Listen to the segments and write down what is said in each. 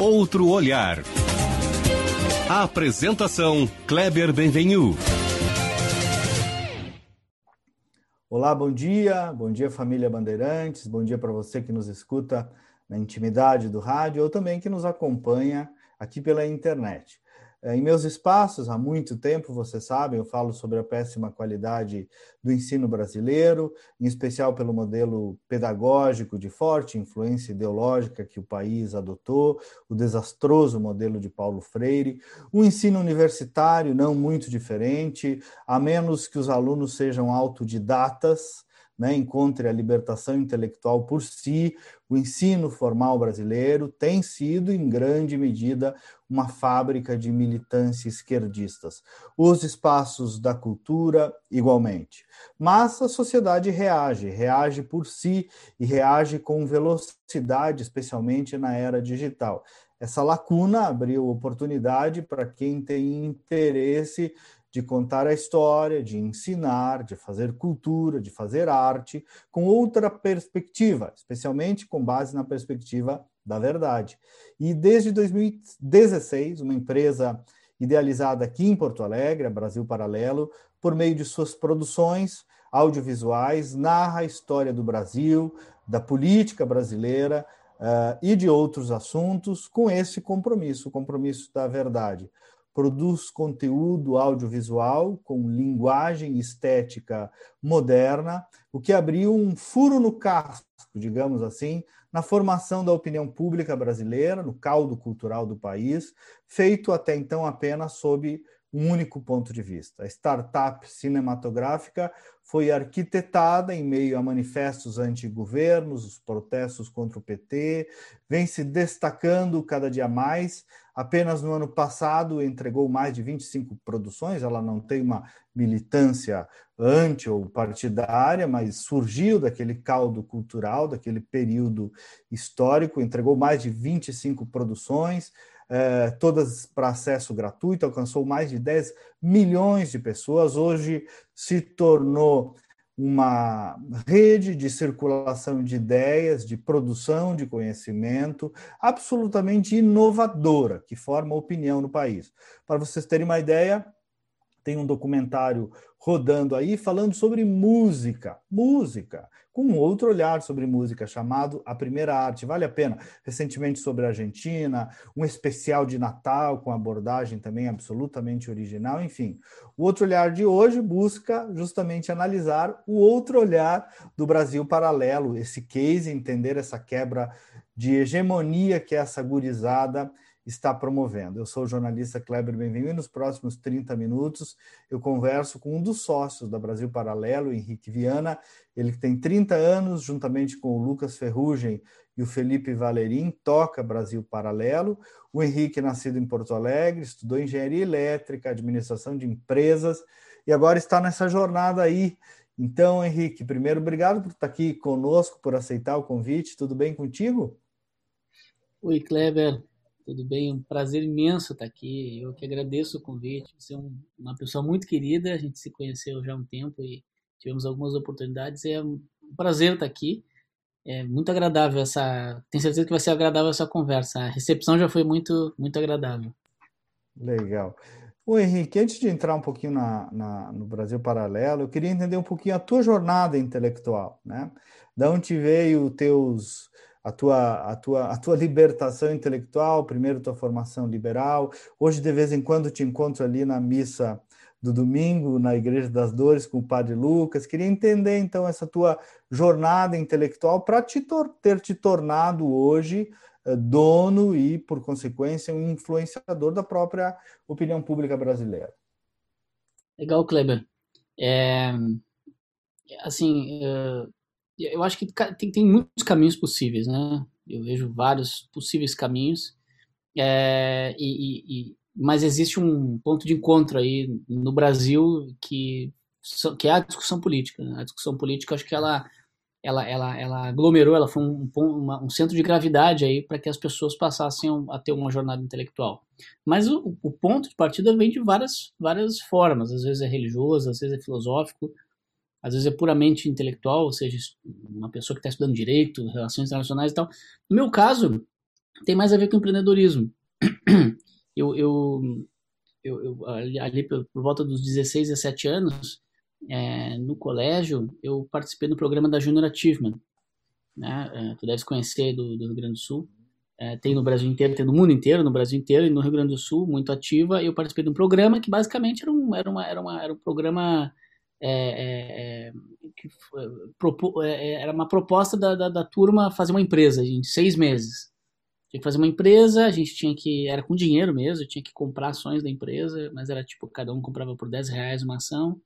Outro olhar. A apresentação Kleber Benvenu. Olá, bom dia. Bom dia, família Bandeirantes. Bom dia para você que nos escuta na intimidade do rádio ou também que nos acompanha aqui pela internet. É, em meus espaços, há muito tempo, vocês sabem, eu falo sobre a péssima qualidade do ensino brasileiro, em especial pelo modelo pedagógico de forte influência ideológica que o país adotou, o desastroso modelo de Paulo Freire, o ensino universitário não muito diferente, a menos que os alunos sejam autodidatas né, encontre a libertação intelectual por si, o ensino formal brasileiro tem sido, em grande medida, uma fábrica de militância esquerdistas. Os espaços da cultura, igualmente. Mas a sociedade reage, reage por si e reage com velocidade, especialmente na era digital. Essa lacuna abriu oportunidade para quem tem interesse de contar a história, de ensinar, de fazer cultura, de fazer arte, com outra perspectiva, especialmente com base na perspectiva da verdade. E desde 2016, uma empresa idealizada aqui em Porto Alegre, Brasil Paralelo, por meio de suas produções audiovisuais, narra a história do Brasil, da política brasileira uh, e de outros assuntos com esse compromisso, o compromisso da verdade produz conteúdo audiovisual com linguagem estética moderna, o que abriu um furo no casco, digamos assim, na formação da opinião pública brasileira, no caldo cultural do país, feito até então apenas sob um único ponto de vista. A startup cinematográfica foi arquitetada em meio a manifestos anti-governos, os protestos contra o PT, vem se destacando cada dia mais. Apenas no ano passado entregou mais de 25 produções, ela não tem uma militância anti ou partidária, mas surgiu daquele caldo cultural, daquele período histórico, entregou mais de 25 produções, é, todas para acesso gratuito, alcançou mais de 10 milhões de pessoas. Hoje se tornou uma rede de circulação de ideias, de produção de conhecimento absolutamente inovadora, que forma opinião no país. Para vocês terem uma ideia, tem um documentário rodando aí falando sobre música, música, com um outro olhar sobre música chamado A Primeira Arte. Vale a pena. Recentemente sobre a Argentina, um especial de Natal com abordagem também absolutamente original, enfim. O outro olhar de hoje busca justamente analisar o outro olhar do Brasil paralelo, esse case, entender essa quebra de hegemonia que é essa gurizada está promovendo. Eu sou o jornalista Kleber Benvenu e nos próximos 30 minutos eu converso com um dos sócios da Brasil Paralelo, Henrique Viana, ele tem 30 anos, juntamente com o Lucas Ferrugem e o Felipe Valerim, toca Brasil Paralelo. O Henrique, nascido em Porto Alegre, estudou engenharia elétrica, administração de empresas e agora está nessa jornada aí. Então, Henrique, primeiro, obrigado por estar aqui conosco, por aceitar o convite. Tudo bem contigo? Oi, Kleber. Tudo bem? Um prazer imenso estar aqui. Eu que agradeço o convite. Você é um, uma pessoa muito querida. A gente se conheceu já há um tempo e tivemos algumas oportunidades. É um prazer estar aqui. É muito agradável essa. Tenho certeza que vai ser agradável essa conversa. A recepção já foi muito, muito agradável. Legal. O Henrique, antes de entrar um pouquinho na, na, no Brasil Paralelo, eu queria entender um pouquinho a tua jornada intelectual, né? Da onde veio os teus a tua, a tua, a tua libertação intelectual, primeiro tua formação liberal. Hoje, de vez em quando, te encontro ali na missa do domingo, na Igreja das Dores, com o Padre Lucas. Queria entender, então, essa tua jornada intelectual para te ter te tornado hoje eh, dono e, por consequência, um influenciador da própria opinião pública brasileira. Legal, Kleber. É, assim, eh, eu acho que tem, tem muitos caminhos possíveis, né? Eu vejo vários possíveis caminhos, é, e, e, mas existe um ponto de encontro aí no Brasil que, que é a discussão política. Né? A discussão política, acho que ela, ela, ela, ela aglomerou, ela foi um, uma, um centro de gravidade aí para que as pessoas passassem a ter uma jornada intelectual. Mas o, o ponto de partida vem de várias, várias formas, às vezes é religioso, às vezes é filosófico, às vezes é puramente intelectual, ou seja, uma pessoa que está estudando direito, relações internacionais e tal. No meu caso, tem mais a ver com empreendedorismo. Eu, eu, eu, eu ali por, por, volta dos 16, 17 anos, é, no colégio, eu participei do programa da Junior Achievement. Né? É, tu deve conhecer do, do Rio Grande do Sul. É, tem no Brasil inteiro, tem no mundo inteiro, no Brasil inteiro e no Rio Grande do Sul, muito ativa. Eu participei de um programa que basicamente era um, era uma, era uma, era um programa é, é, é que propo, é, era uma proposta da, da, da, turma fazer uma empresa em seis meses. Tinha que fazer uma empresa, a gente tinha que. Era com dinheiro mesmo, tinha que comprar ações da empresa, mas era tipo, cada um comprava por 10 reais uma ação.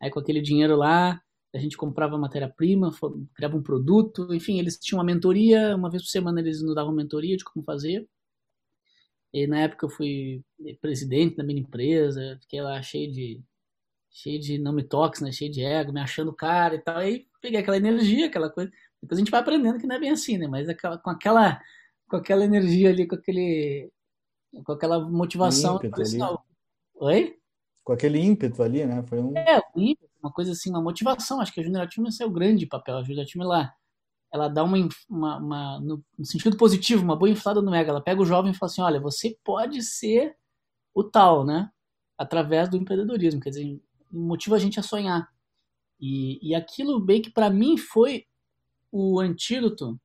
Aí com aquele dinheiro lá, a gente comprava matéria-prima, criava um produto, enfim, eles tinham uma mentoria, uma vez por semana eles nos davam mentoria de como fazer. E na época eu fui presidente da minha empresa, fiquei lá cheio de cheio de não me toques, né, cheio de ego, me achando cara e tal. Aí peguei aquela energia, aquela coisa. Depois a gente vai aprendendo que não é bem assim, né? Mas aquela, com aquela com aquela energia ali, com aquele com aquela motivação. Ímpeto. Oi? Com aquele ímpeto ali, né? Foi um É, um ímpeto uma coisa assim, uma motivação. Acho que a Junior Team é o grande papel. A Junior Team ela, ela dá uma, uma, uma no, sentido positivo, uma boa inflada no mega. Ela pega o jovem e fala assim: olha, você pode ser o tal, né? Através do empreendedorismo. Quer dizer, motiva a gente a sonhar. E, e aquilo bem que para mim foi o antídoto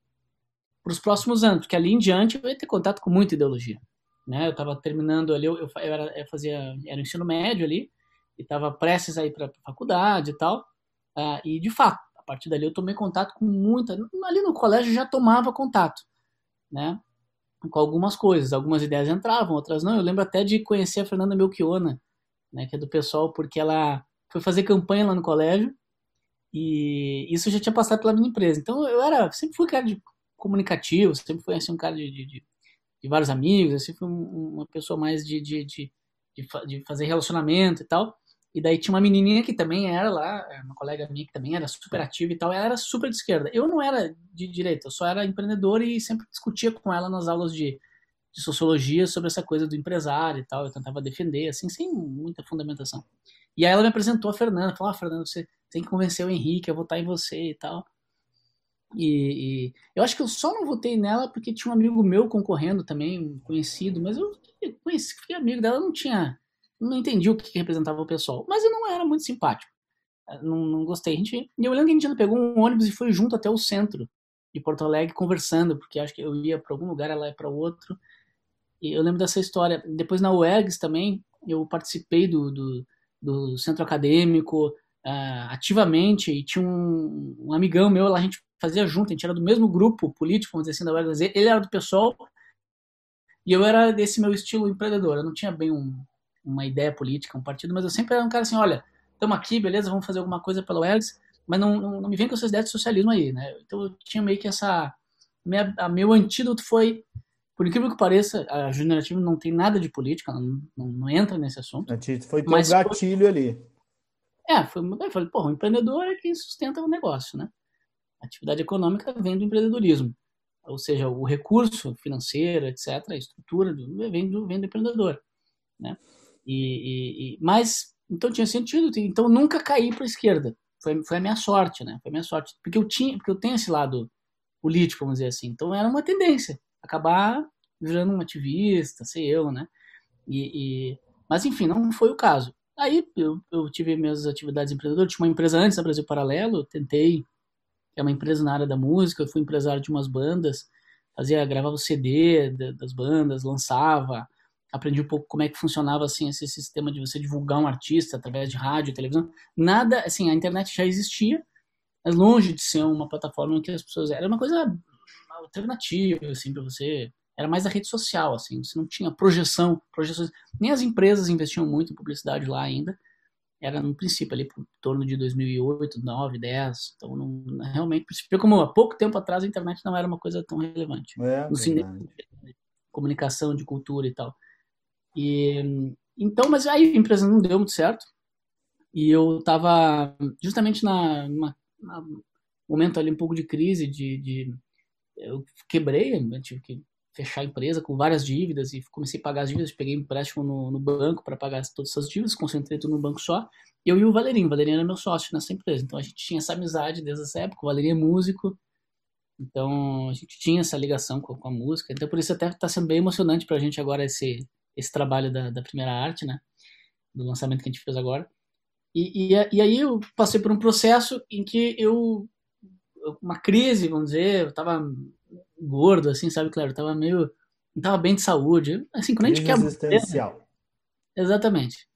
para os próximos anos, porque ali em diante eu ia ter contato com muita ideologia. Né? Eu estava terminando ali, eu, eu, era, eu fazia, era ensino médio ali, e estava prestes a ir para a faculdade e tal. Uh, e de fato, a partir dali eu tomei contato com muita. Ali no colégio já tomava contato, né? Com algumas coisas. Algumas ideias entravam, outras não. Eu lembro até de conhecer a Fernanda Melchiona, né? Que é do pessoal, porque ela foi fazer campanha lá no colégio. E isso já tinha passado pela minha empresa. Então eu era, sempre fui cara de comunicativo, sempre fui assim, um cara de, de, de, vários amigos, assim, fui uma pessoa mais de, de, de, de, fazer relacionamento e tal. E daí tinha uma menininha que também era lá, é, uma colega minha que também era super ativa e tal, ela era super de esquerda. Eu não era de direita, eu só era empreendedor e sempre discutia com ela nas aulas de, de sociologia sobre essa coisa do empresário e tal. Eu tentava defender, assim, sem muita fundamentação. E aí ela me apresentou a Fernanda, falou: ah, Fernanda, você tem que convencer o Henrique a votar em você e tal. E, e, eu acho que eu só não votei nela porque tinha um amigo meu concorrendo também, conhecido, mas eu conheci, fiquei amigo dela, não tinha não entendi o que representava o pessoal. Mas eu não era muito simpático. Eh, não, não gostei. A gente, eu lembro que a gente pegou um ônibus e foi junto até o centro de Porto Alegre conversando, porque acho que eu ia para algum lugar, ela ia para outro. Eu lembro dessa história. Depois na UERGS também, eu participei do, do, do centro acadêmico uh, ativamente e tinha um, um, amigão meu lá, a gente fazia junto, a gente era do mesmo grupo político, vamos dizer assim, da UERGS. Ele era do PSOL e eu era desse meu estilo empreendedor. Eu não tinha bem um, uma ideia política, um partido, mas eu sempre era um cara assim, olha, estamos aqui, beleza, vamos fazer alguma coisa pela UERGS, mas não, não, não, me vem com essas ideias de socialismo aí, né? Então eu tinha meio que essa... Minha, a meu antídoto foi, por incrível que pareça, a Generativa não tem nada de política, não, não, não entra nesse assunto. Foi teu gatilho foi, ali. É, foi, eu falei, porra, o empreendedor é quem sustenta o negócio, né? A atividade econômica vem do empreendedorismo. Ou seja, o recurso financeiro, etc., a estrutura do, vem, do, vem do empreendedor, né? E, e, e, mas, então tinha sentido, então nunca caí para a esquerda. Foi, foi a minha sorte, né? Foi a minha sorte. Porque eu, tinha, porque eu tenho esse lado político, vamos dizer assim. Então era uma tendência, acabar virando um ativista, sei eu, né? E, e, mas enfim, não foi o caso. Aí eu, eu tive minhas atividades empreendedoras, tinha uma empresa antes da Brasil Paralelo, tentei, é uma empresa na área da música, eu fui empresário de umas bandas, fazia, gravava o CD das bandas, lançava, aprendi um pouco como é que funcionava assim esse sistema de você divulgar um artista através de rádio, televisão. Nada, assim, a internet já existia, mas longe de ser uma plataforma em que as pessoas era uma coisa alternativa assim para você. Era mais a rede social, assim, você não tinha projeção, projeções. Nem as empresas investiam muito em publicidade lá ainda. Era no princípio ali por torno de 2008, 2009, 10. Então, não, realmente, como há pouco tempo atrás a internet não era uma coisa tão relevante. É, no cinema, comunicação, de cultura e tal. E, então, mas aí a empresa não deu muito certo. E eu estava justamente na, numa, momento ali um pouco de crise, de, de eu quebrei, eu tive que fechar a empresa com várias dívidas e comecei a pagar as dívidas, peguei empréstimo no, no banco para pagar todas essas dívidas, concentrei tudo no banco só. Eu e o Valerinho, o Valerinho era meu sócio nessa empresa, então a gente tinha essa amizade desde essa época, o Valerinho é músico, então a gente tinha essa ligação com, com a música, então por isso até está sendo bem emocionante para a gente agora esse, esse trabalho da, da primeira arte, né, do lançamento que a gente fez agora. E, e, e aí eu passei por um processo em que eu, uma crise, vamos dizer, eu tava gordo, assim, sabe, claro, eu tava meio, não tava bem de saúde, assim, quando a gente quer... Existencial. Exatamente.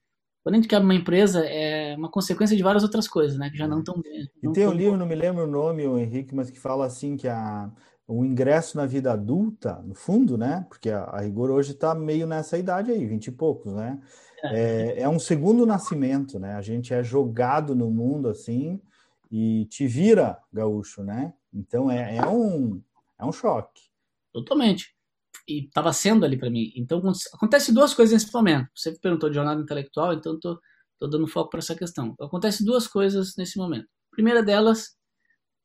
Quando a gente quer uma empresa, é uma consequência de várias outras coisas, né, que já não estão bem. E tem um livro, não me lembro o nome, o Henrique, mas que fala assim que a, o ingresso na vida adulta, no fundo, né, porque a, a rigor hoje está meio nessa idade aí, vinte e poucos, né, é, é um segundo nascimento, né? A gente é jogado no mundo assim e te vira gaúcho, né? Então é, é um é um choque. Totalmente. E estava sendo ali para mim. Então acontece duas coisas nesse momento. Você perguntou de jornada intelectual, então tô, tô dando foco para essa questão. Acontece duas coisas nesse momento. A primeira delas,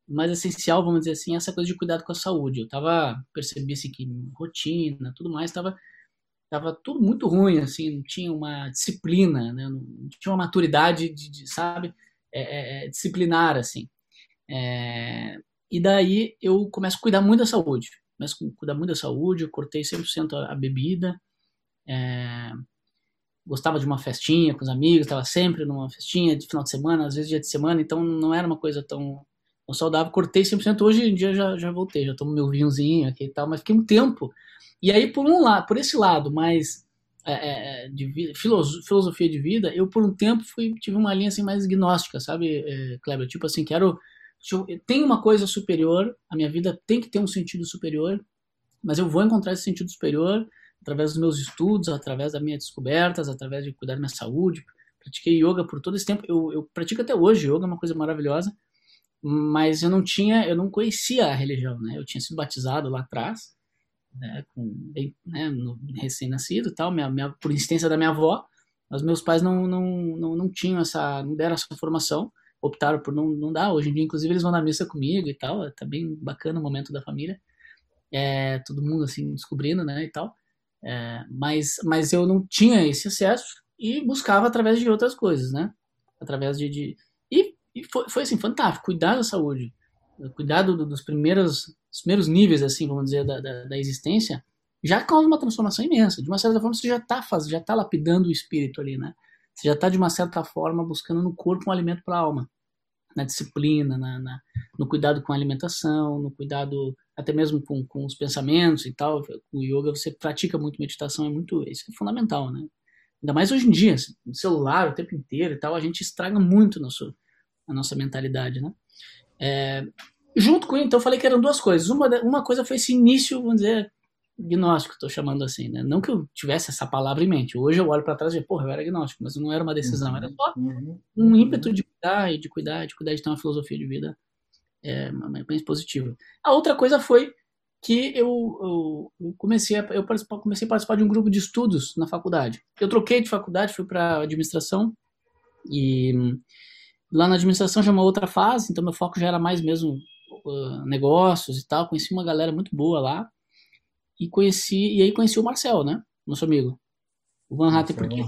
mais essencial, vamos dizer assim, é essa coisa de cuidado com a saúde. Eu tava percebi assim que rotina, tudo mais, estava Tava tudo muito ruim, assim, não tinha uma disciplina, né? não tinha uma maturidade, de, de sabe, é, é, é, disciplinar, assim. É, e daí eu começo a cuidar muito da saúde. Começo a cuidar muito da saúde, eu cortei 100% a, a bebida, é, gostava de uma festinha com os amigos, estava sempre numa festinha de final de semana, às vezes dia de semana, então não era uma coisa tão, tão saudável. Cortei 100%, hoje em dia já, já voltei, já tomo meu vinhozinho aqui e tal, mas fiquei um tempo e aí, por um lado, por esse lado mais é, é de filosofia de vida, eu por um tempo fui, tive uma linha assim mais gnóstica, sabe, é, Kleber? Tipo assim, quero. Tem uma coisa superior, a minha vida tem que ter um sentido superior, mas eu vou encontrar esse sentido superior através dos meus estudos, através das minhas descobertas, através de cuidar da minha saúde. Pratiquei yoga por todo esse tempo. Eu, eu pratico até hoje, yoga é uma coisa maravilhosa, mas eu não tinha, eu não conhecia a religião, né? Eu tinha sido batizado lá atrás, né, com, né, recém-nascido tal, minha, minha, por insistência da minha avó, mas meus pais não, não, não, não tinham essa, não deram essa formação, optaram por não, não dar, hoje em dia inclusive eles vão na missa comigo e tal, tá bem bacana o momento da família, é, todo mundo assim descobrindo, né, e tal, é, mas, mas eu não tinha esse acesso e buscava através de outras coisas, né, através de, de e, e foi, foi assim, fantástico, cuidar da saúde, cuidar do, dos primeiros os primeiros níveis, assim, vamos dizer, da, da, da existência, já causa uma transformação imensa. De uma certa forma, você já está já tá lapidando o espírito ali, né? Você já está, de uma certa forma, buscando no corpo um alimento para a alma. Na disciplina, na, na, no cuidado com a alimentação, no cuidado até mesmo com, com os pensamentos e tal. O yoga, você pratica muito meditação, é muito. Isso é fundamental, né? Ainda mais hoje em dia, assim, celular o tempo inteiro e tal, a gente estraga muito nosso, a nossa mentalidade, né? É, junto com então eu falei que eram duas coisas. Uma, uma coisa foi esse início, vamos dizer, gnóstico, estou chamando assim, né? Não que eu tivesse essa palavra em mente. Hoje eu olho para trás e digo, porra, eu era gnóstico, mas não era uma decisão, uhum, era só uhum, um uhum. ímpeto de cuidar e de cuidar, de cuidar de ter uma filosofia de vida é, mais positiva. A outra coisa foi que eu, eu comecei a, eu comecei a participar de um grupo de estudos na faculdade. Eu troquei de faculdade, fui para administração e lá na administração já é uma outra fase, então meu foco já era mais mesmo uh, negócios e tal. Conheci uma galera muito boa lá. E conheci, e aí conheci o Marcel, né? Nosso amigo. O Van Hatten, porque,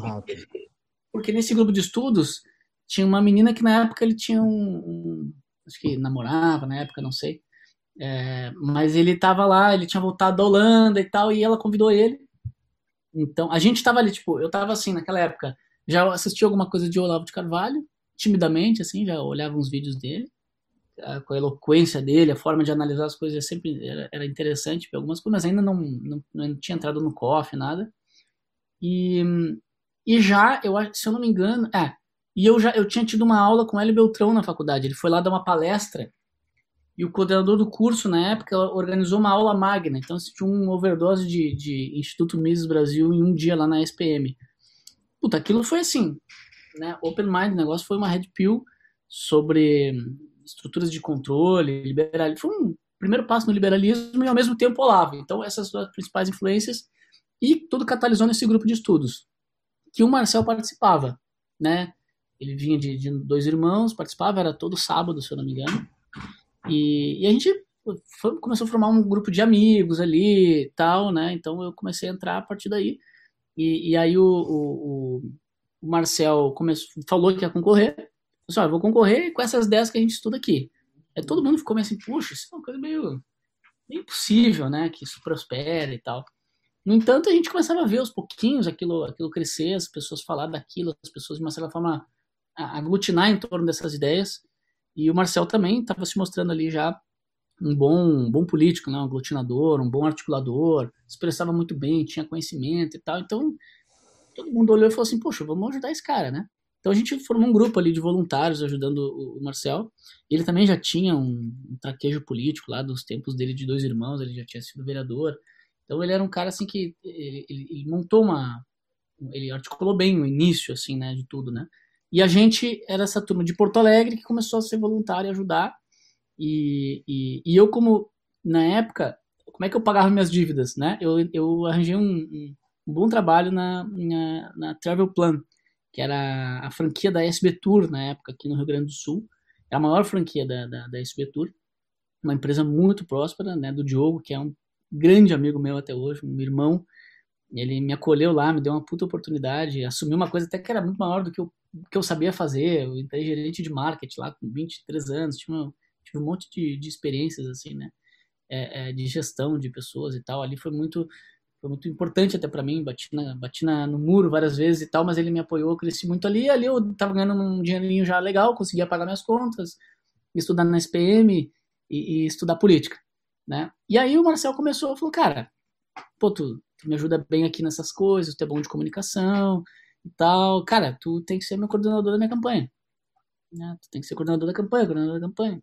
porque nesse grupo de estudos tinha uma menina que na época ele tinha um, um acho que namorava na época, não sei. É, mas ele tava lá, ele tinha voltado da Holanda e tal, e ela convidou ele. Então, a gente tava ali, tipo, eu tava assim, naquela época, já assisti alguma coisa de Olavo de Carvalho, timidamente, assim, já olhava uns vídeos dele com a eloquência dele, a forma de analisar as coisas sempre era, era interessante para algumas coisas, mas ainda não, não, não, tinha entrado no COF, nada. E, e já, eu se eu não me engano, é, e eu já eu tinha tido uma aula com Hélio Beltrão na faculdade. Ele foi lá dar uma palestra e o coordenador do curso, na época, organizou uma aula magna. Então, tinha um overdose de, de Instituto Mises Brasil em um dia lá na SPM. Puta, aquilo foi assim, né? Open Mind, o negócio foi uma red pill sobre estruturas de controle, liberalismo. Foi um primeiro passo no liberalismo e ao mesmo tempo Olavo. Então, essas duas principais influências e tudo catalisou nesse grupo de estudos que o Marcel participava, né? Ele vinha de, de dois irmãos, participava, era todo sábado, se eu não me engano. E, e, a gente foi, começou a formar um grupo de amigos ali tal, né? Então eu comecei a entrar a partir daí. E, e aí o, o, o Marcel começou, falou que ia concorrer. Assim, vou concorrer com essas 10 que a gente estuda aqui. Aí todo mundo ficou meio assim, puxa, isso é uma coisa meio, meio impossível, né? Que isso prospere e tal. No entanto, a gente começava a ver aos pouquinhos aquilo, aquilo crescer, as pessoas falar daquilo, as pessoas de uma certa forma aglutinar em torno dessas ideias. E o Marcel também estava se mostrando ali já um bom, um bom político, né? um aglutinador, um bom articulador, expressava muito bem, tinha conhecimento e tal. Então, todo mundo olhou e falou assim, poxa, vamos ajudar esse cara, né? Então a gente formou um grupo ali de voluntários ajudando o Marcel. Ele também já tinha um, traquejo político lá dos tempos dele de dois irmãos, ele já tinha sido vereador. Então ele era um cara assim que ele, ele, ele montou uma, ele articulou bem o início assim, né, de tudo, né? E a gente era essa turma de Porto Alegre que começou a ser voluntário e ajudar. E, e, e, eu, como na época, como é que eu pagava minhas dívidas, né? Eu, eu arranjei um, um bom trabalho na, na, na, Travel Plan, que era a franquia da SB Tour na época aqui no Rio Grande do Sul. É a maior franquia da, da, da SB Tour. Uma empresa muito próspera, né? Do Diogo, que é um grande amigo meu até hoje, um irmão. Ele me acolheu lá, me deu uma puta oportunidade, assumiu uma coisa até que era muito maior do que eu, que eu sabia fazer. Eu entrei gerente de marketing lá com 23 anos, tive, uma, tive um monte de, de experiências, assim, né? É, é, de gestão de pessoas e tal. Ali foi muito foi muito importante até para mim, bati, na, bati na, no muro várias vezes e tal, mas ele me apoiou, cresci muito ali, ali eu tava ganhando um dinheirinho já legal, conseguia pagar minhas contas, estudar na SPM e, e estudar política né? E aí o Marcel começou, falou, cara, pô, tu, tu, me ajuda bem aqui nessas coisas, tu é bom de comunicação e tal, cara, tu tem que ser meu coordenador da minha campanha, né? Tu tem que ser coordenador da campanha, coordenador da campanha.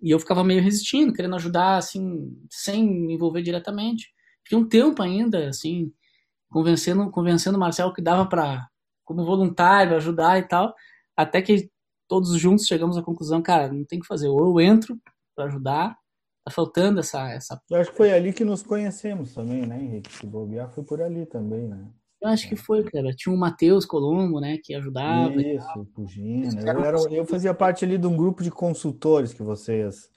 E eu ficava meio resistindo, querendo ajudar, assim, sem me envolver diretamente. Fiquei um tempo ainda, assim, convencendo, convencendo o Marcel que dava para como voluntário, ajudar e tal, até que todos juntos chegamos à conclusão, cara, não tem que fazer, ou eu entro para ajudar, Tá faltando essa, essa. Eu acho que foi ali que nos conhecemos também, né, Henrique? Se bobear, foi por ali também, né? Eu acho que foi, cara. Tinha o Matheus Colombo, né, que ajudava. Isso, Pugina. Eu, era, eu fazia parte ali de um grupo de consultores que vocês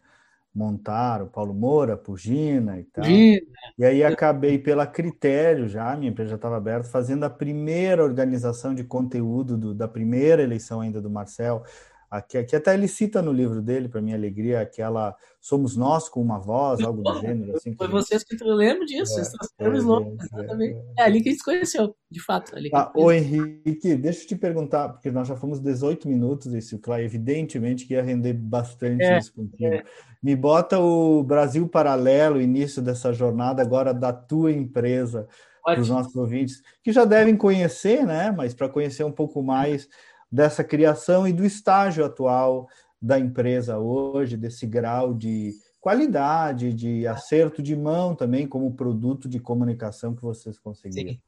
montaram, Paulo Moura, Pugina e tal. Pugina. E aí acabei pela Critério já, minha empresa já estava aberta, fazendo a primeira organização de conteúdo do, da primeira eleição ainda do Marcel. Aqui, aqui até ele cita no livro dele, para minha alegria, aquela Somos Nós com uma Voz, algo do gênero. Assim, Foi vocês que eu lembro disso, é, é, é, é, é, ali que a gente se conheceu, de fato. Ali ah, ô Henrique, deixa eu te perguntar, porque nós já fomos 18 minutos desse claro, evidentemente que ia render bastante é, isso contigo. É. Me bota o Brasil Paralelo, início dessa jornada agora da tua empresa, para os nossos ouvintes, que já devem conhecer, né? Mas para conhecer um pouco mais dessa criação e do estágio atual da empresa hoje, desse grau de qualidade, de acerto de mão também como produto de comunicação que vocês conseguiram. Sim.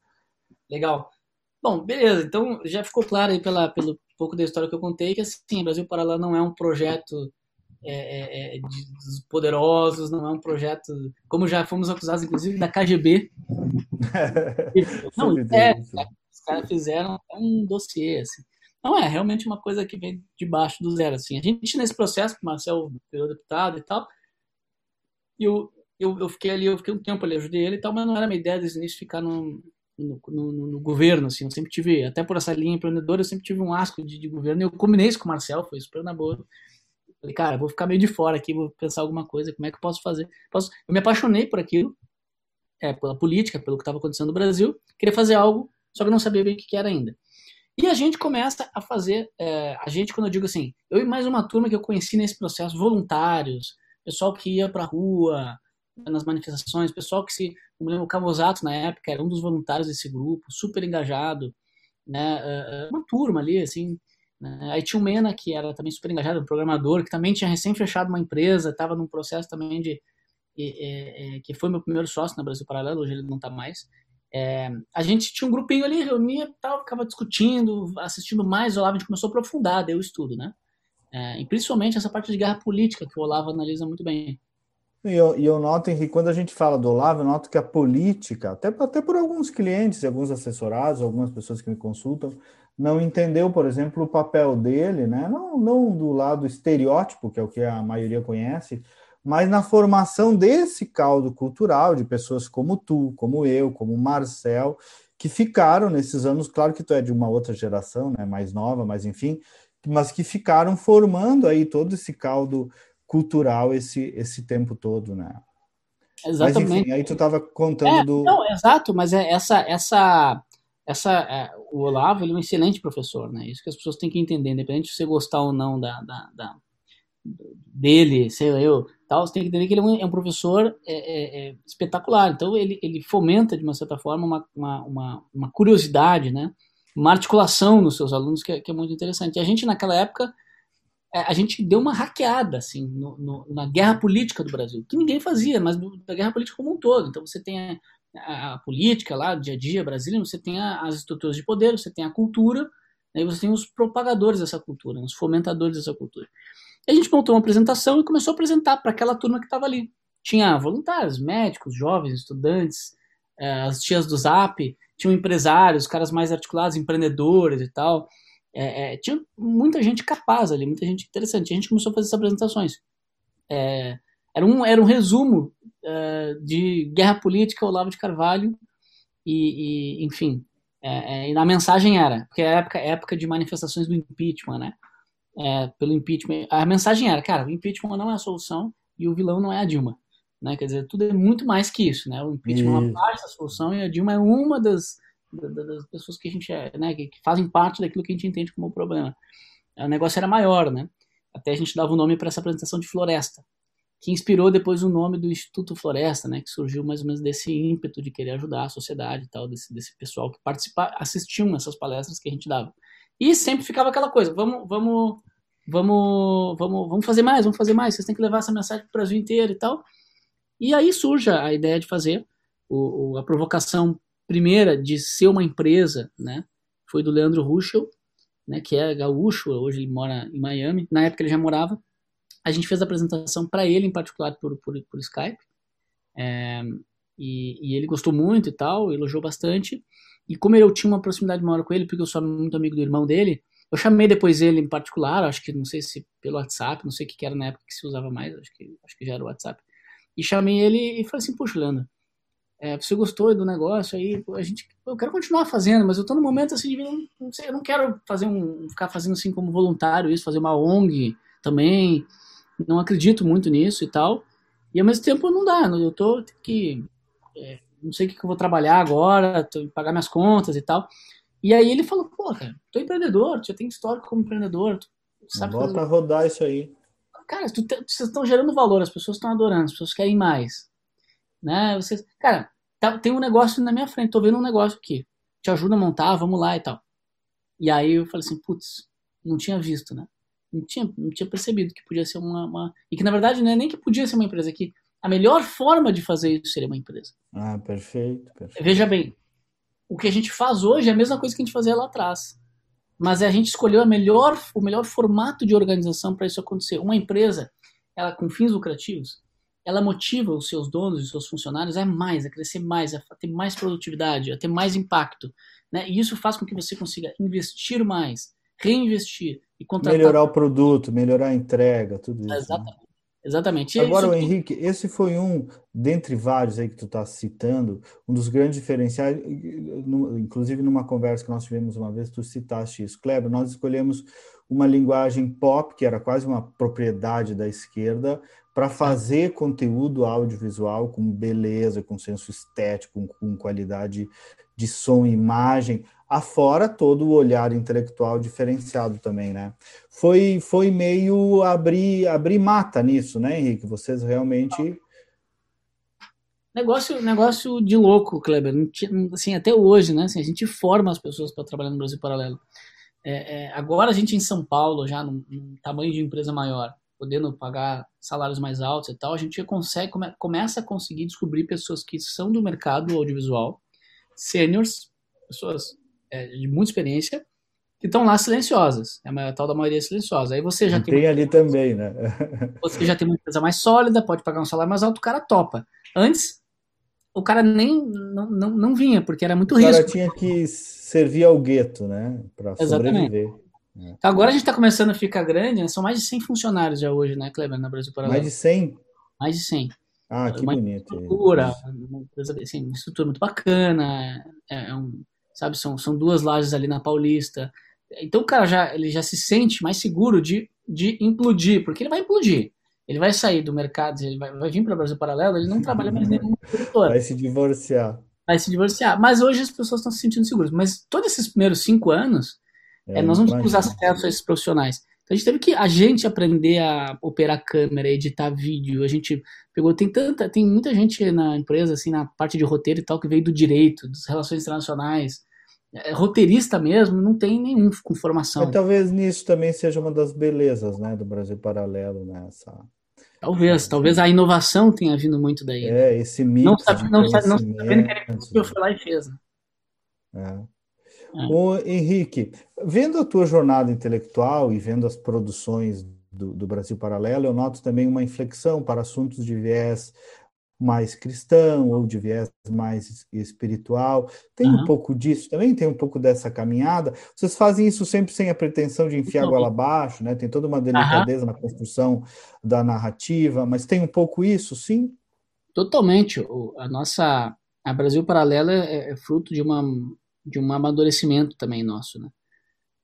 Legal. Bom, beleza. Então já ficou claro aí pela, pelo pouco da história que eu contei que assim, Brasil Paralelo não é um projeto é, é, é de poderosos, não é um projeto como já fomos acusados inclusive da KGB. não, é, os caras fizeram um dossiê assim. Não é, realmente uma coisa que vem de baixo do zero, assim. A gente, nesse processo, o Marcel virou deputado e tal, eu, eu, eu fiquei ali, eu fiquei um tempo ali, ajudei ele e tal, mas não era minha ideia desde o início ficar no, no, no, no, governo, assim. Eu sempre tive, até por essa linha empreendedora, eu sempre tive um asco de, de governo. Eu combinei isso com o Marcel, foi super na boa. Falei, cara, vou ficar meio de fora aqui, vou pensar alguma coisa, como é que eu posso fazer? Posso... Eu me apaixonei por aquilo, é, pela política, pelo que estava acontecendo no Brasil, queria fazer algo, só que não sabia bem o que era ainda. E a gente começa a fazer, é, a gente, quando eu digo assim, eu e mais uma turma que eu conheci nesse processo, voluntários, pessoal que ia para a rua, nas manifestações, pessoal que se, me lembro, o Cavosato na época era um dos voluntários desse grupo, super engajado, né, é, é, uma turma ali, assim, né? aí tinha o Mena, que era também super engajado, um programador, que também tinha recém fechado uma empresa, estava num processo também de, que foi meu primeiro sócio na Brasil Paralelo, hoje ele não está mais, é, a gente tinha um grupinho ali, reunia tal, ficava discutindo, assistindo mais, o Olavo a gente começou a aprofundar, daí o estudo, né? É, e principalmente essa parte de guerra política que o Olavo analisa muito bem. E eu, e eu noto, Henrique, quando a gente fala do Olavo, eu noto que a política, até, até por alguns clientes, alguns assessorados, algumas pessoas que me consultam, não entendeu, por exemplo, o papel dele, né? não, não do lado estereótipo, que é o que a maioria conhece, mas na formação desse caldo cultural de pessoas como tu, como eu, como Marcel, que ficaram nesses anos, claro que tu é de uma outra geração, né, mais nova, mas enfim, mas que ficaram formando aí todo esse caldo cultural esse, esse tempo todo, né? Exatamente. Mas, enfim, aí tu estava contando é, do. Não, exato, mas é essa, essa, essa, é, o Olavo ele é um excelente professor, né? Isso que as pessoas têm que entender, independente de você gostar ou não da, da, da dele, sei lá, eu, tal, você tem que entender que ele é um, é professor é, é, é, espetacular. Então ele, ele fomenta de uma certa forma uma, uma, uma, uma curiosidade, né? Uma articulação nos seus alunos que é, que é muito interessante. E a gente naquela época é, a gente deu uma hackeada assim no, no, na guerra política do Brasil, que ninguém fazia, mas da guerra política como um todo. Então você tem a, a, política lá, dia a dia brasileiro, você tem a, as estruturas de poder, você tem a cultura, aí você tem os propagadores dessa cultura, os fomentadores dessa cultura. E a gente montou uma apresentação e começou a apresentar para aquela turma que estava ali. Tinha voluntários, médicos, jovens, estudantes, é, as tias do Zap, tinham empresários, caras mais articulados, empreendedores e tal é, é, tinha muita gente capaz ali, muita gente interessante. A gente começou a fazer essas apresentações. É, era, um, era um resumo de guerra política Olavo de Carvalho e, e enfim, e na mensagem era, porque é época, época de manifestações do impeachment, né? Pelo impeachment. A mensagem era, cara, o impeachment não é a solução e o vilão não é a Dilma. Né? Quer dizer, tudo é muito mais que isso, né? O impeachment é uma parte da solução e a Dilma é uma das das pessoas que a gente é, né, que fazem parte daquilo que a gente entende como problema. O negócio era maior, né? Até a gente dava o nome para essa apresentação de Floresta, que inspirou depois o nome do Instituto Floresta, né, que surgiu mais ou menos desse ímpeto de querer ajudar a sociedade e tal, desse, desse pessoal que participa, assistiam nessas palestras que a gente dava. E sempre ficava aquela coisa, vamos, vamos, vamos, vamos, vamos fazer mais, vamos fazer mais, vocês têm que levar essa mensagem para o Brasil inteiro e tal. E aí surge a ideia de fazer o, a provocação primeira de ser uma empresa, né, foi do Leandro Ruschel, né, que é gaúcho, hoje ele mora em Miami, na época ele já morava. A gente fez a apresentação para ele, em particular, por, por, por Skype, é, e, e, ele gostou muito e tal, elogiou bastante. E como eu tinha uma proximidade maior com ele, porque eu sou muito amigo do irmão dele, eu chamei depois ele em particular, acho que não sei se pelo WhatsApp, não sei o que era na época que se usava mais, acho que, acho que já era o WhatsApp. E chamei ele e falei assim, puxa, Leandro, é, você gostou do negócio aí, a gente, eu quero continuar fazendo, mas eu tô no momento assim de não sei, eu não quero fazer um, ficar fazendo assim como voluntário isso, fazer uma ONG também, não acredito muito nisso e tal, e ao mesmo tempo não dá, eu tô que, é, não sei o que, eu vou trabalhar agora, tô, pagar minhas contas e tal, e aí ele falou, pô, cara, tô empreendedor, já tenho histórico como empreendedor, tu sabe Bota fazer... rodar isso aí. Cara, tu, vocês estão gerando valor, as pessoas estão adorando, as pessoas querem mais né? Você, cara, tá, tem um negócio na minha frente, tô vendo um negócio aqui. Te ajuda a montar, vamos lá e tal. E aí eu falei assim, putz, não tinha visto, né? Não tinha, não tinha percebido que podia ser uma, uma, E que na verdade não é nem que podia ser uma empresa, que a melhor forma de fazer isso seria uma empresa. Ah, perfeito, perfeito. Veja bem, o que a gente faz hoje é a mesma coisa que a gente fazia lá atrás. Mas a gente escolheu a melhor, o melhor formato de organização para isso acontecer. Uma empresa, ela com fins lucrativos, ela motiva os seus donos e os seus funcionários a mais, a crescer mais, a ter mais produtividade, a ter mais impacto. Né? E isso faz com que você consiga investir mais, reinvestir e contratar. Melhorar o produto, melhorar a entrega, tudo isso. Né? Exatamente. Né? Exatamente. Agora, isso... Henrique, esse foi um, dentre vários aí que tu está citando, um dos grandes diferenciais, inclusive numa conversa que nós tivemos uma vez, tu citaste isso. Kleber, nós escolhemos uma linguagem pop, que era quase uma propriedade da esquerda, para fazer conteúdo audiovisual com beleza, com senso estético, com, qualidade de som e imagem, afora todo o olhar intelectual diferenciado também, né? Foi, foi meio abrir, abrir mata nisso, né, Henrique? Vocês realmente... Negócio, negócio de louco, Kleber. Assim, até hoje, né? Assim, a gente forma as pessoas para trabalhar no Brasil Paralelo. É, é, agora a gente em São Paulo, já num, num tamanho de empresa maior, podendo pagar salários mais altos e tal, a gente consegue, come, começa a conseguir descobrir pessoas que são do mercado audiovisual, seniors, pessoas é, de muita experiência, que estão lá silenciosas, é a tal da maioria silenciosa. Aí você já tem, tem ali também, né? você já tem uma empresa mais sólida, pode pagar um salário mais alto, o cara topa. Antes, o cara nem não, não, não vinha, porque era muito o risco. O cara tinha que servir ao gueto, né? Para sobreviver. É. Agora a gente está começando a ficar grande, né? São mais de 100 funcionários já hoje, né, Kleber, na Brasil Paralelo? Mais de 100? mais de 100. Ah, que uma bonito. Estrutura, uma, assim, uma estrutura muito bacana, é, é um, sabe, são, são duas lajes ali na Paulista. Então o cara já, ele já se sente mais seguro de, de implodir, porque ele vai implodir. Ele vai sair do mercado, ele vai, vai vir para o Brasil Paralelo, ele não trabalha mais nenhuma produtora. Vai se divorciar. Vai se divorciar. Mas hoje as pessoas estão se sentindo seguras. Mas todos esses primeiros cinco anos, é, é, nós não tínhamos acesso a esses profissionais. Então a gente teve que a gente aprender a operar câmera, editar vídeo. A gente pegou tem tanta, tem muita gente na empresa assim na parte de roteiro e tal que veio do direito, das relações internacionais. É, roteirista mesmo não tem nenhum com formação. Mas talvez nisso também seja uma das belezas, né, do Brasil paralelo nessa. Talvez, é. talvez a inovação tenha vindo muito daí. Né? É, esse mito. Não sabe, não sabe, não sabendo que ele foi lá e fez. Né? É. O Henrique, vendo a tua jornada intelectual e vendo as produções do, do, Brasil Paralelo, eu noto também uma inflexão para assuntos de viés mais cristão ou de viés mais espiritual. Tem uhum. um pouco disso também, tem um pouco dessa caminhada. Vocês fazem isso sempre sem a pretensão de enfiar a goela abaixo, né? Tem toda uma delicadeza uhum. na construção da narrativa, mas tem um pouco isso, sim? Totalmente. A nossa a Brasil Paralelo é, é fruto de uma de um amadurecimento também nosso, né?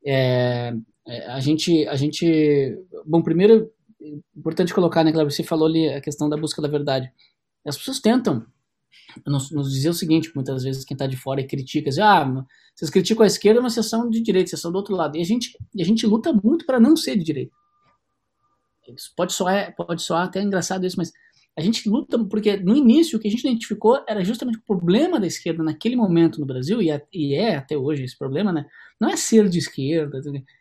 É, é, a gente, a gente, bom, primeiro, importante colocar, né, Cleber, você falou ali a questão da busca da verdade. As pessoas tentam nos, nos dizer o seguinte, muitas vezes quem está de fora e critica, diz, ah, vocês criticam a esquerda, mas vocês são de direita, vocês são do outro lado. E a gente, a gente luta muito para não ser de direita. Pode soar, pode soar até engraçado isso, mas a gente luta porque no início o que a gente identificou era justamente o problema da esquerda naquele momento no Brasil e, é, e é até hoje esse problema, né? Não é ser de esquerda,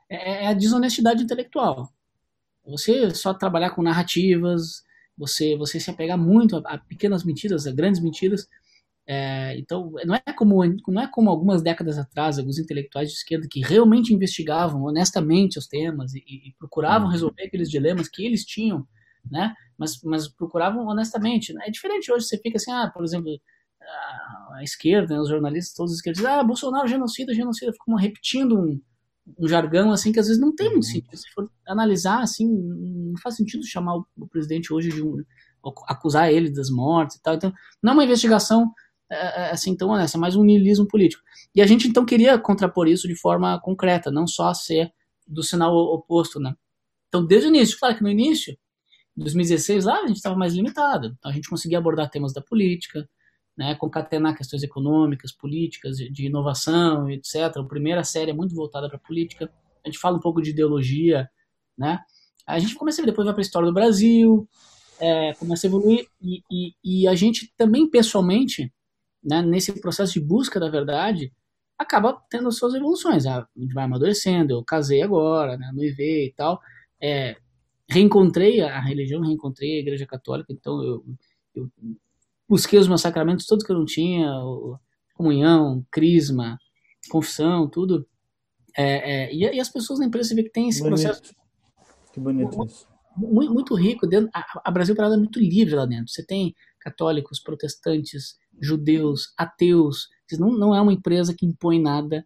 é, é a desonestidade intelectual. Você só trabalhar com narrativas, você você se apegar muito a, a pequenas mentiras, a grandes mentiras. É, então não é como não é como algumas décadas atrás alguns intelectuais de esquerda que realmente investigavam honestamente os temas e, e procuravam uhum. resolver aqueles dilemas que eles tinham né? Mas, mas procuravam honestamente. Né? É diferente hoje, você fica assim, ah, por exemplo, a, a esquerda, né, os jornalistas, todos os esquerdos, ah, Bolsonaro genocida, genocida, ficam repetindo um, um jargão assim que às vezes não tem muito uhum. sentido. Se for analisar assim, não faz sentido chamar o, presidente hoje de um acusar ele das mortes e tal. Então, não é uma investigação é, é, assim tão honesta, é mais um niilismo político. E a gente então queria contrapor isso de forma concreta, não só ser do sinal oposto, né? Então, desde o início, claro que no início 2016 lá a gente estava mais limitado. Então a gente conseguia abordar temas da política, né, concatenar questões econômicas, políticas, de, inovação, etc. A primeira série é muito voltada para política. A gente fala um pouco de ideologia, né? A gente começa depois vai para a história do Brasil, é, começa a evoluir e, e, e, a gente também pessoalmente, né, nesse processo de busca da verdade, acaba tendo as suas evoluções. A gente vai amadurecendo. Eu casei agora, né, noivei e tal. É, reencontrei a religião, reencontrei a igreja católica, então eu, eu busquei os meus sacramentos todos que eu não tinha, comunhão, crisma, confissão, tudo. É, é, e, e, as pessoas na empresa, vê que tem esse bonito. processo. Que bonito muito, isso. Muito, muito rico. Dentro, a, a Brasil Parada é muito livre lá dentro. Você tem católicos, protestantes, judeus, ateus. Não, não é uma empresa que impõe nada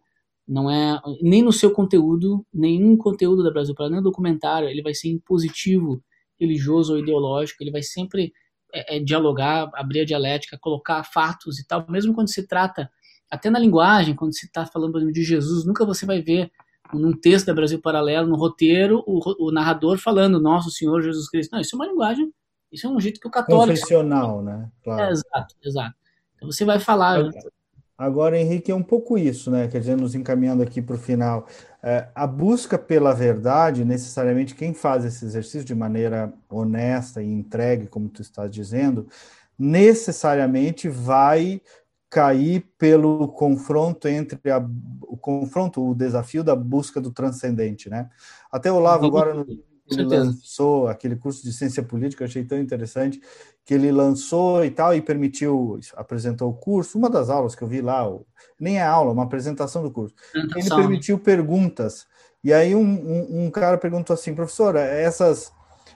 não é nem no seu conteúdo, nenhum conteúdo da Brasil para nem documentário, ele vai ser impositivo, religioso ou ideológico, ele vai sempre é, é, dialogar, abrir a dialética, colocar fatos e tal, mesmo quando se trata, até na linguagem, quando se está falando de Jesus, nunca você vai ver num texto da Brasil Paralelo, no roteiro, o, o narrador falando Nosso Senhor Jesus Cristo. Não, isso é uma linguagem, isso é um jeito que o católico... Confessional, né? Claro. É, exato, exato. Então você vai falar... Agora, Henrique, é um pouco isso, né? Quer dizer, nos encaminhando aqui para o final. É, a busca pela verdade, necessariamente, quem faz esse exercício de maneira honesta e entregue, como tu estás dizendo, necessariamente vai cair pelo confronto entre a, o confronto, o desafio da busca do transcendente, né? Até o Olavo agora no, ele lançou aquele curso de ciência política, achei tão interessante, que ele lançou e tal, e permitiu, apresentou o curso, uma das aulas que eu vi lá, nem é aula, uma apresentação do curso. Ele permitiu perguntas. E aí um, um, um cara perguntou assim, professora, essas,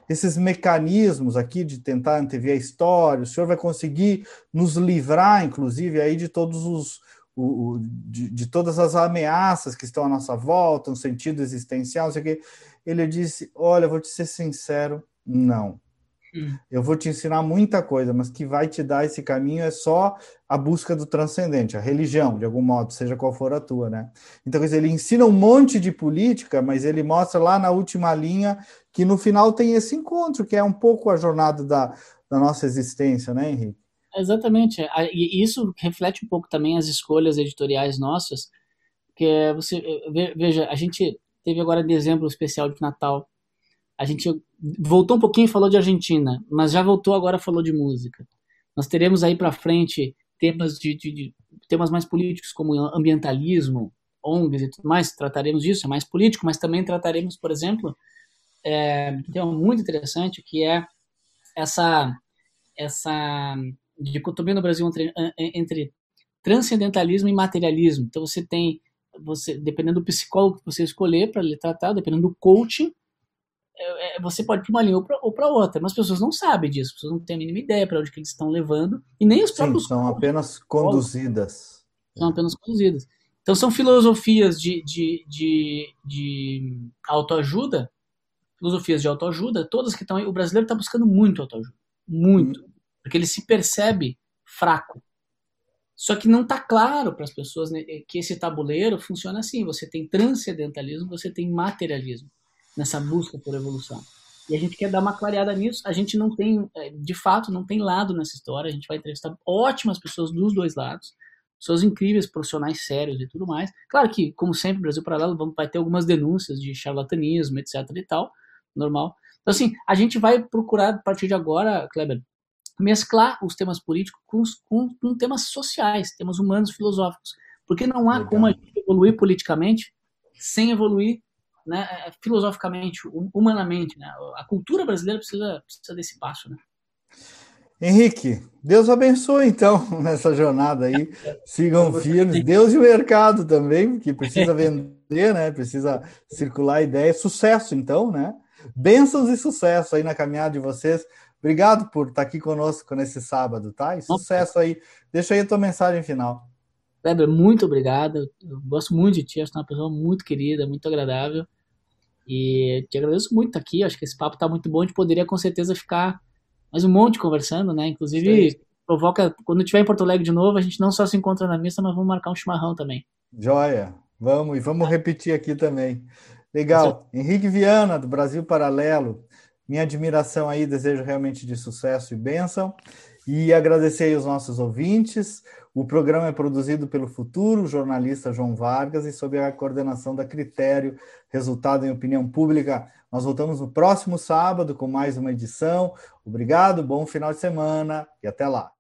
esses mecanismos aqui de tentar antever a história, o senhor vai conseguir nos livrar, inclusive, aí de todos os, o, de, de, todas as ameaças que estão à nossa volta, no sentido existencial, não sei o quê. Ele disse: Olha, vou te ser sincero, não. Hum. Eu vou te ensinar muita coisa, mas que vai te dar esse caminho é só a busca do transcendente, a religião, de algum modo, seja qual for a tua, né? Então, ele ensina um monte de política, mas ele mostra lá na última linha que no final tem esse encontro, que é um pouco a jornada da, da nossa existência, né, Henrique? Exatamente. E isso reflete um pouco também as escolhas editoriais nossas, que você veja, a gente teve agora dezembro especial de Natal a gente voltou um pouquinho e falou de Argentina, mas já voltou agora falou de música. Nós teremos aí para frente temas de, de, de, temas mais políticos como ambientalismo, ONGs e tudo mais, trataremos disso, é mais político, mas também trataremos, por exemplo, é, um tema muito interessante que é essa essa dicotomia no Brasil entre, entre transcendentalismo e materialismo. Então você tem você dependendo do psicólogo que você escolher para lhe tratar, dependendo do coaching, é, é, você pode ir para uma linha ou para outra, mas as pessoas não sabem disso, as pessoas não têm a mínima ideia para onde que eles estão levando, e nem os próprios. Sim, são apenas conduzidas. São apenas conduzidas. Então são filosofias de, de, de, de autoajuda, filosofias de autoajuda, todas que estão aí. O brasileiro está buscando muito autoajuda. Muito. Hum. Porque ele se percebe fraco. Só que não está claro para as pessoas né, que esse tabuleiro funciona assim. Você tem transcendentalismo, você tem materialismo nessa busca por evolução. E a gente quer dar uma clareada nisso. A gente não tem, é, de fato, não tem lado nessa história. A gente vai entrevistar ótimas pessoas dos dois lados, pessoas incríveis, profissionais sérios e tudo mais. Claro que, como sempre, Brasil Paralelo vai ter algumas denúncias de charlatanismo, etc. e tal, normal. Então, assim, a gente vai procurar, a partir de agora, Kleber, mesclar os temas políticos com, com, com temas sociais, temas humanos, filosóficos. Porque não há Legal. como a gente evoluir politicamente sem evoluir né, é, filosoficamente, humanamente. Né? A cultura brasileira precisa, precisa desse passo. Né? Henrique, Deus abençoe então nessa jornada aí. Sigam firmes. Deus e o mercado também, que precisa vender, né? Precisa circular ideia. Sucesso, então, né? Bênçãos e sucesso aí na caminhada de vocês. Obrigado por estar aqui conosco nesse sábado, tá? E sucesso aí. Deixa aí a tua mensagem final. Kleber, muito obrigado. Eu gosto muito de ti, acho que é uma pessoa muito querida, muito agradável. E te agradeço muito aqui. Acho que esse papo está muito bom. A gente poderia com certeza ficar mais um monte conversando, né? Inclusive, Sim. provoca. Quando tiver em Porto Alegre de novo, a gente não só se encontra na missa, mas vamos marcar um chimarrão também. Joia! Vamos, e vamos repetir aqui também. Legal. Henrique Viana, do Brasil Paralelo. Minha admiração aí, desejo realmente de sucesso e bênção. E agradecer aí os nossos ouvintes. O programa é produzido pelo futuro jornalista João Vargas e sob a coordenação da Critério, resultado em opinião pública. Nós voltamos no próximo sábado com mais uma edição. Obrigado, bom final de semana e até lá.